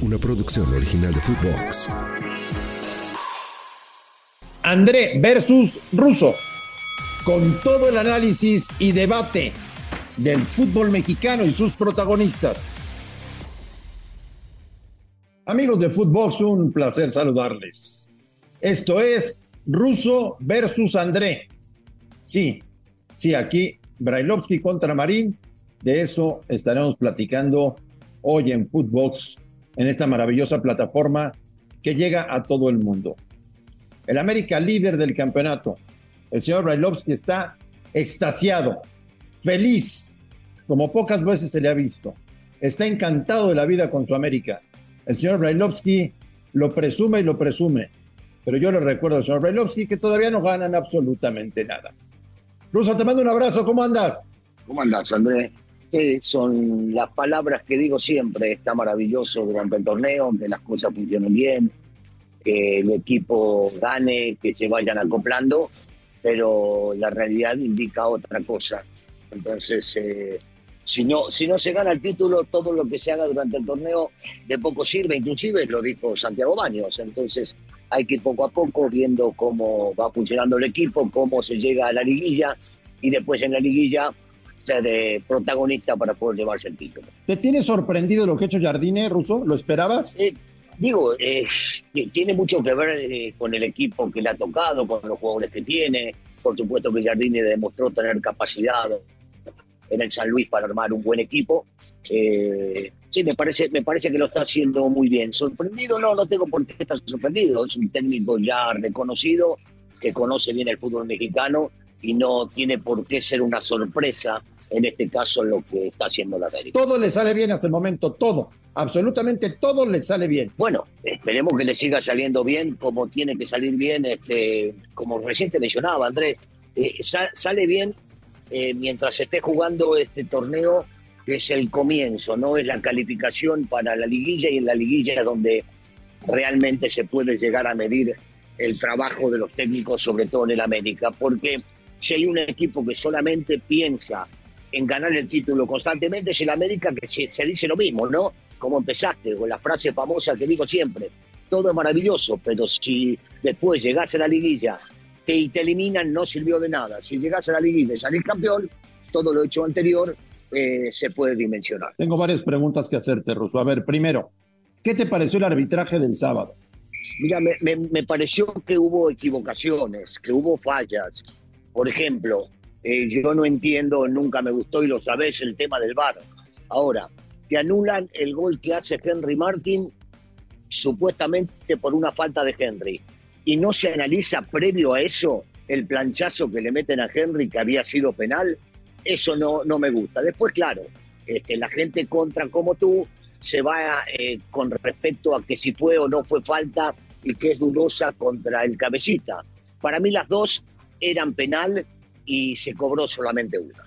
Una producción original de Footbox. André versus Russo. Con todo el análisis y debate del fútbol mexicano y sus protagonistas. Amigos de Footbox, un placer saludarles. Esto es Russo versus André. Sí, sí, aquí Brailovsky contra Marín. De eso estaremos platicando hoy en Footbox, en esta maravillosa plataforma que llega a todo el mundo. El América líder del campeonato. El señor Brailovsky está extasiado, feliz, como pocas veces se le ha visto. Está encantado de la vida con su América. El señor Brailovsky lo presume y lo presume. Pero yo le recuerdo al señor Brailovsky que todavía no ganan absolutamente nada. Ruso, te mando un abrazo. ¿Cómo andas? ¿Cómo andás, Andrés? Son las palabras que digo siempre. Está maravilloso durante el torneo, que las cosas funcionen bien, que el equipo gane, que se vayan acoplando, pero la realidad indica otra cosa. Entonces, eh, si, no, si no se gana el título, todo lo que se haga durante el torneo de poco sirve, inclusive lo dijo Santiago Baños. Entonces, hay que ir poco a poco viendo cómo va funcionando el equipo, cómo se llega a la liguilla y después en la liguilla de protagonista para poder llevarse el título. ¿Te tiene sorprendido lo que ha hecho Jardine, Ruso? ¿Lo esperabas? Eh, digo, eh, tiene mucho que ver eh, con el equipo que le ha tocado, con los jugadores que tiene. Por supuesto que Jardine demostró tener capacidad en el San Luis para armar un buen equipo. Eh, sí, me parece, me parece que lo está haciendo muy bien. Sorprendido, no, no tengo por qué estar sorprendido. Es un técnico ya reconocido, que conoce bien el fútbol mexicano y no tiene por qué ser una sorpresa, en este caso, lo que está haciendo la América. Todo le sale bien hasta el momento, todo. Absolutamente todo le sale bien. Bueno, esperemos que le siga saliendo bien, como tiene que salir bien, este, como recién te mencionaba, Andrés. Eh, sa- sale bien eh, mientras esté jugando este torneo, que es el comienzo, no es la calificación para la liguilla y en la liguilla es donde realmente se puede llegar a medir el trabajo de los técnicos, sobre todo en el América, porque si hay un equipo que solamente piensa en ganar el título constantemente, es el América que se, se dice lo mismo, ¿no? Como empezaste, con la frase famosa que digo siempre, todo es maravilloso, pero si después llegase a la liguilla te- y te eliminan, no sirvió de nada. Si llegas a la liguilla y salís campeón, todo lo hecho anterior eh, se puede dimensionar. Tengo varias preguntas que hacerte, Ruso. A ver, primero, ¿qué te pareció el arbitraje del sábado? Mira, me, me- me pareció que hubo equivocaciones, que hubo fallas. Por ejemplo, eh, yo no entiendo, nunca me gustó y lo sabés, el tema del VAR. Ahora, te anulan el gol que hace Henry Martin supuestamente por una falta de Henry. Y no se analiza previo a eso el planchazo que le meten a Henry que había sido penal. Eso no, no me gusta. Después, claro, este, la gente contra como tú se va eh, con respecto a que si fue o no fue falta y que es dudosa contra el cabecita. Para mí las dos eran penal y se cobró solamente una.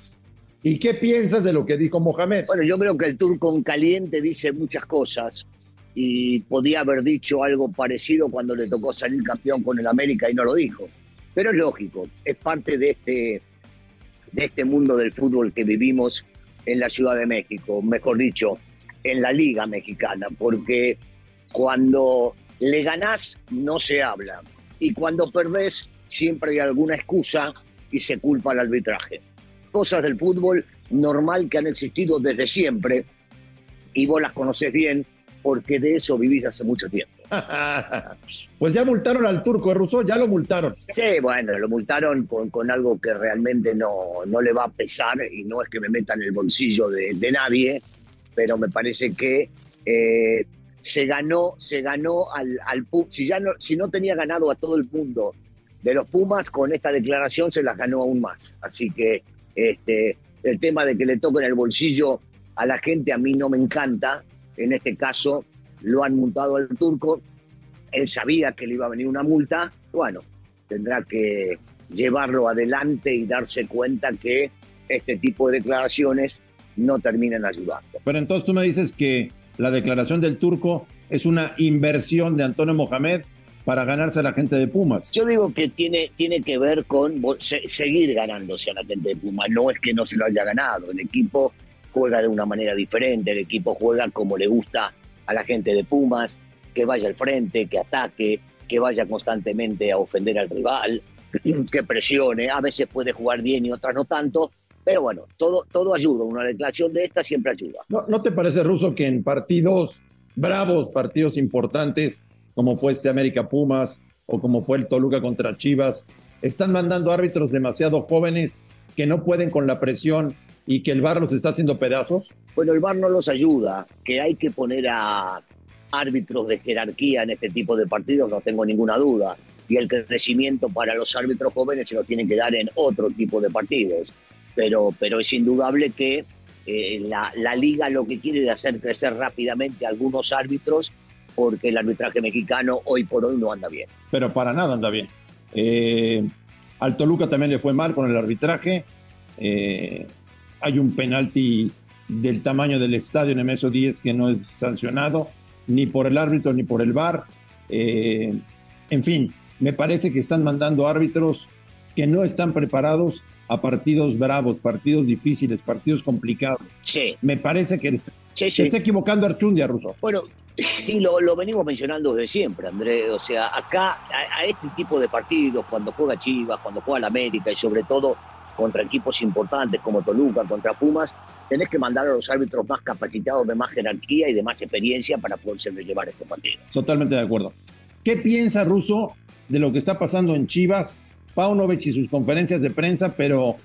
¿Y qué piensas de lo que dijo Mohamed? Bueno, yo creo que el turco en caliente dice muchas cosas y podía haber dicho algo parecido cuando le tocó salir campeón con el América y no lo dijo. Pero es lógico, es parte de este, de este mundo del fútbol que vivimos en la Ciudad de México, mejor dicho, en la Liga Mexicana, porque cuando le ganás no se habla y cuando perdés siempre hay alguna excusa y se culpa al arbitraje. Cosas del fútbol normal que han existido desde siempre y vos las conocés bien porque de eso vivís hace mucho tiempo. pues ya multaron al turco, Russo, ya lo multaron. Sí, bueno, lo multaron con, con algo que realmente no, no le va a pesar y no es que me meta en el bolsillo de, de nadie, pero me parece que eh, se ganó, se ganó al, al si ya no, si no tenía ganado a todo el mundo de los Pumas, con esta declaración se las ganó aún más. Así que este, el tema de que le toquen el bolsillo a la gente a mí no me encanta. En este caso lo han multado al turco. Él sabía que le iba a venir una multa. Bueno, tendrá que llevarlo adelante y darse cuenta que este tipo de declaraciones no terminan ayudando. Pero entonces tú me dices que la declaración del turco es una inversión de Antonio Mohamed para ganarse a la gente de Pumas. Yo digo que tiene, tiene que ver con seguir ganándose a la gente de Pumas. No es que no se lo haya ganado. El equipo juega de una manera diferente. El equipo juega como le gusta a la gente de Pumas, que vaya al frente, que ataque, que vaya constantemente a ofender al rival, que presione. A veces puede jugar bien y otras no tanto. Pero bueno, todo, todo ayuda. Una declaración de esta siempre ayuda. ¿No, ¿No te parece, Ruso, que en partidos bravos, partidos importantes, como fue este América Pumas o como fue el Toluca contra Chivas, están mandando árbitros demasiado jóvenes que no pueden con la presión y que el VAR los está haciendo pedazos? Bueno, el VAR no los ayuda, que hay que poner a árbitros de jerarquía en este tipo de partidos, no tengo ninguna duda. Y el crecimiento para los árbitros jóvenes se lo tienen que dar en otro tipo de partidos. Pero, pero es indudable que eh, la, la liga lo que quiere es hacer crecer rápidamente algunos árbitros porque el arbitraje mexicano hoy por hoy no anda bien. Pero para nada anda bien. Eh, al Toluca también le fue mal con el arbitraje. Eh, hay un penalti del tamaño del estadio en MSO 10 que no es sancionado, ni por el árbitro ni por el VAR. Eh, en fin, me parece que están mandando árbitros que no están preparados a partidos bravos, partidos difíciles, partidos complicados. Sí. Me parece que se está equivocando Archundia, Russo. Bueno, sí, lo, lo, venimos mencionando desde siempre, Andrés. O sea, acá, a, a, este tipo de partidos, cuando juega Chivas, cuando juega la América y sobre todo contra equipos importantes como Toluca, contra Pumas, tenés que mandar a los árbitros más capacitados, de más jerarquía y de más experiencia para poder llevar este partido. Totalmente de acuerdo. ¿Qué piensa Russo de lo que está pasando en Chivas? Paunovic y sus conferencias de prensa, pero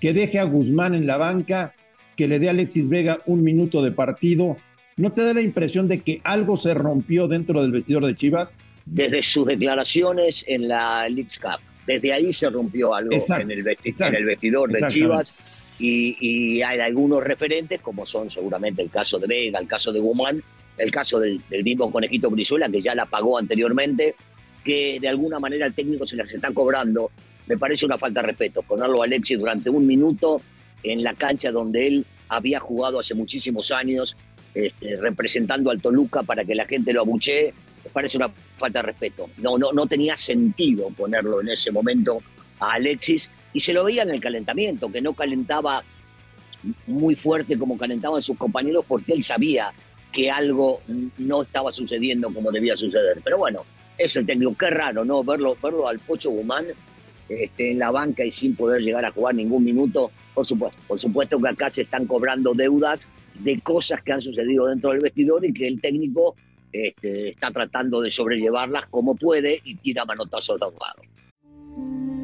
que deje a Guzmán en la banca, que le dé a Alexis Vega un minuto de partido. ¿No te da la impresión de que algo se rompió dentro del vestidor de Chivas? Desde sus declaraciones en la League Cup. Desde ahí se rompió algo exacto, en, el vestidor, en, el vestidor de Chivas. Y, y, hay algunos referentes, como son seguramente el caso de Vega, el caso de Guzmán, el caso del, del mismo Conejito Brizuela, que ya la pagó anteriormente, que de alguna manera el técnico se las está cobrando. Me parece una falta de respeto ponerlo a Alexis durante un minuto en la cancha donde él había jugado hace muchísimos años, este, representando al Toluca para que la gente lo abuchee, parece una falta de respeto. No, no, no tenía sentido ponerlo en ese momento a Alexis y se lo veía en el calentamiento, que no calentaba muy fuerte como calentaban sus compañeros porque él sabía que algo no estaba sucediendo como debía suceder. Pero bueno, es el técnico. Qué raro, ¿no? Verlo, verlo al Pocho Guzmán este, en la banca y sin poder llegar a jugar ningún minuto. Por supuesto, por supuesto que acá se están cobrando deudas de cosas que han sucedido dentro del vestidor y que el técnico este, está tratando de sobrellevarlas como puede y tira manotazo al lado.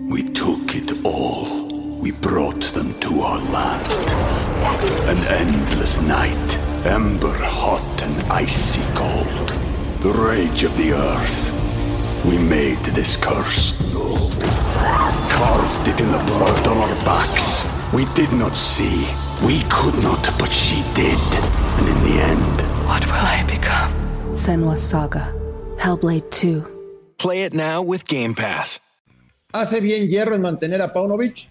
We took it all. We brought them to our land. An endless night, ember hot and icy cold. The rage of the earth. We made this curse. Carved it in the blood on our backs. We did not see. We could not, but she did. And in the end, what will I become? Senwa Saga. Hellblade 2. Play it now with Game Pass. ¿Hace bien Hierro en mantener a Paunovic?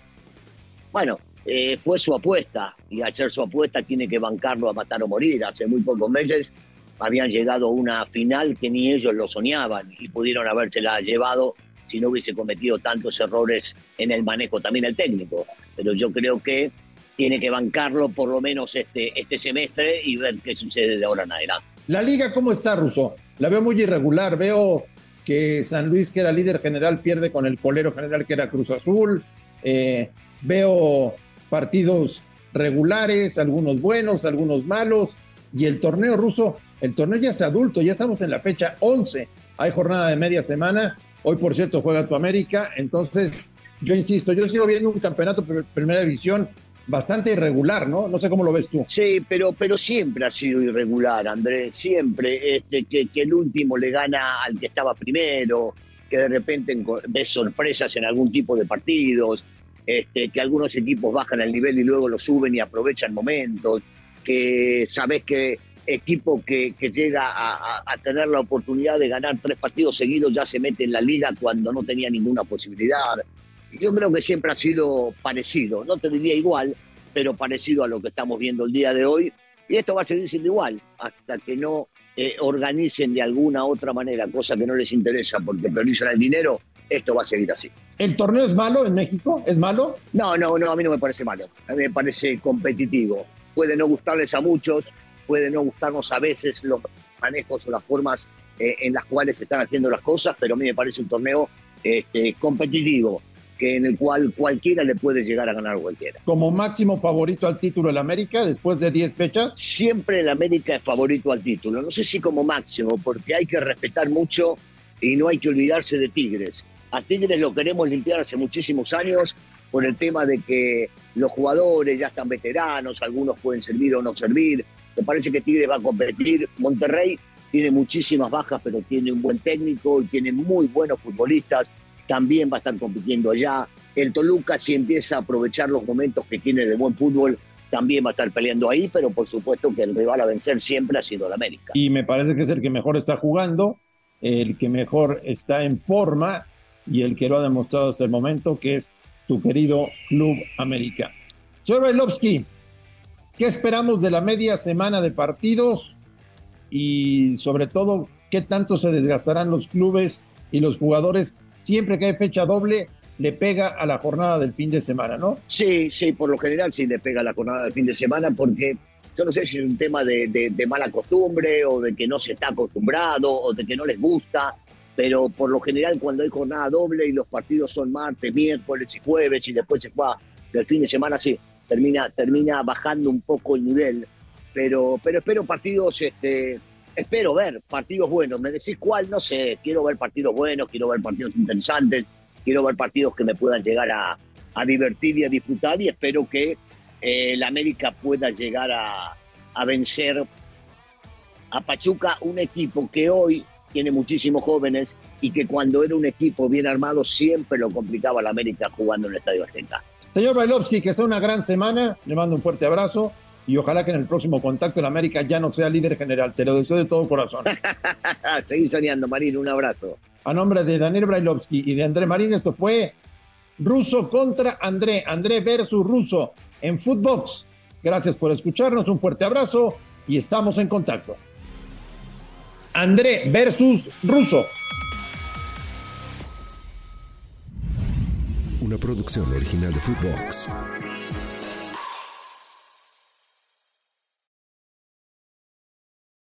Bueno, eh, fue su apuesta y al ser su apuesta tiene que bancarlo a matar o morir. Hace muy pocos meses habían llegado a una final que ni ellos lo soñaban y pudieron habérsela llevado si no hubiese cometido tantos errores en el manejo también el técnico. Pero yo creo que tiene que bancarlo por lo menos este, este semestre y ver qué sucede de ahora en adelante. La liga, ¿cómo está, Russo? La veo muy irregular. Veo que San Luis, que era líder general, pierde con el colero general, que era Cruz Azul. Eh, veo partidos regulares, algunos buenos, algunos malos. Y el torneo ruso El torneo ya es adulto, ya estamos en la fecha 11. Hay jornada de media semana. Hoy, por cierto, juega tu América. Entonces, yo insisto, yo sigo viendo un campeonato de primera división bastante irregular, ¿no? No sé cómo lo ves tú. Sí, pero, pero siempre ha sido irregular, Andrés. Siempre. Este, que, que el último le gana al que estaba primero, que de repente ves sorpresas en algún tipo de partidos, este, que algunos equipos bajan el nivel y luego lo suben y aprovechan momentos, que sabes que equipo que, que llega a, a, tener la oportunidad de ganar tres partidos seguidos ya se mete en la liga cuando no tenía ninguna posibilidad. Yo creo que siempre ha sido parecido, no te diría igual, pero parecido a lo que estamos viendo el día de hoy. Y esto va a seguir siendo igual hasta que no eh, organicen de alguna otra manera, cosa que no les interesa porque priorizan el dinero, esto va a seguir así. ¿El torneo es malo en México? ¿Es malo? No, no, no, a mí no me parece malo. A mí me parece competitivo. Puede no gustarles a muchos, puede no gustarnos a veces los manejos o las formas eh, en las cuales se están haciendo las cosas, pero a mí me parece un torneo este, competitivo que en el cual cualquiera le puede llegar a ganar cualquiera. Como máximo favorito al título el América después de 10 fechas. Siempre el América es favorito al título. No sé si como máximo, porque hay que respetar mucho y no hay que olvidarse de Tigres. A Tigres lo queremos limpiar hace muchísimos años por el tema de que los jugadores ya están veteranos, algunos pueden servir o no servir. Me parece que Tigres va a competir. Monterrey tiene muchísimas bajas, pero tiene un buen técnico y tiene muy buenos futbolistas también va a estar compitiendo allá. El Toluca, si empieza a aprovechar los momentos que tiene de buen fútbol, también va a estar peleando ahí, pero por supuesto que el rival a vencer siempre ha sido el América. Y me parece que es el que mejor está jugando, el que mejor está en forma y el que lo ha demostrado hasta el momento, que es tu querido Club América. Señor Bailovsky, ¿qué esperamos de la media semana de partidos? Y sobre todo, ¿qué tanto se desgastarán los clubes y los jugadores siempre que hay fecha doble, le pega a la jornada del fin de semana, ¿no? Sí, sí, por lo general sí le pega a la jornada del fin de semana porque yo no sé si es un tema de, mala costumbre o de que no se está acostumbrado o de que no les gusta, pero por lo general cuando hay jornada doble y los partidos son martes, miércoles y jueves y después se juega el fin de semana, sí, termina, termina bajando un poco el nivel. Pero, pero espero partidos este, espero ver partidos buenos. Me decís cuál, no sé. Quiero ver partidos buenos, quiero ver partidos interesantes, quiero ver partidos que me puedan llegar a, divertir y a disfrutar. Y espero que eh, la América pueda llegar a, vencer a Pachuca, un equipo que hoy tiene muchísimos jóvenes y que cuando era un equipo bien armado siempre lo complicaba la América jugando en el Estadio Argentina. Señor Bailovsky, que sea una gran semana. Le mando un fuerte abrazo y ojalá que en el próximo contacto en América ya no sea líder general. Te lo deseo de todo corazón. Seguí soñando, Marín. Un abrazo. A nombre de Daniel Brailovsky y de André Marín, esto fue Ruso contra André. André versus Ruso en Footbox. Gracias por escucharnos. Un fuerte abrazo y estamos en contacto. André versus Ruso. Una producción original de Footbox.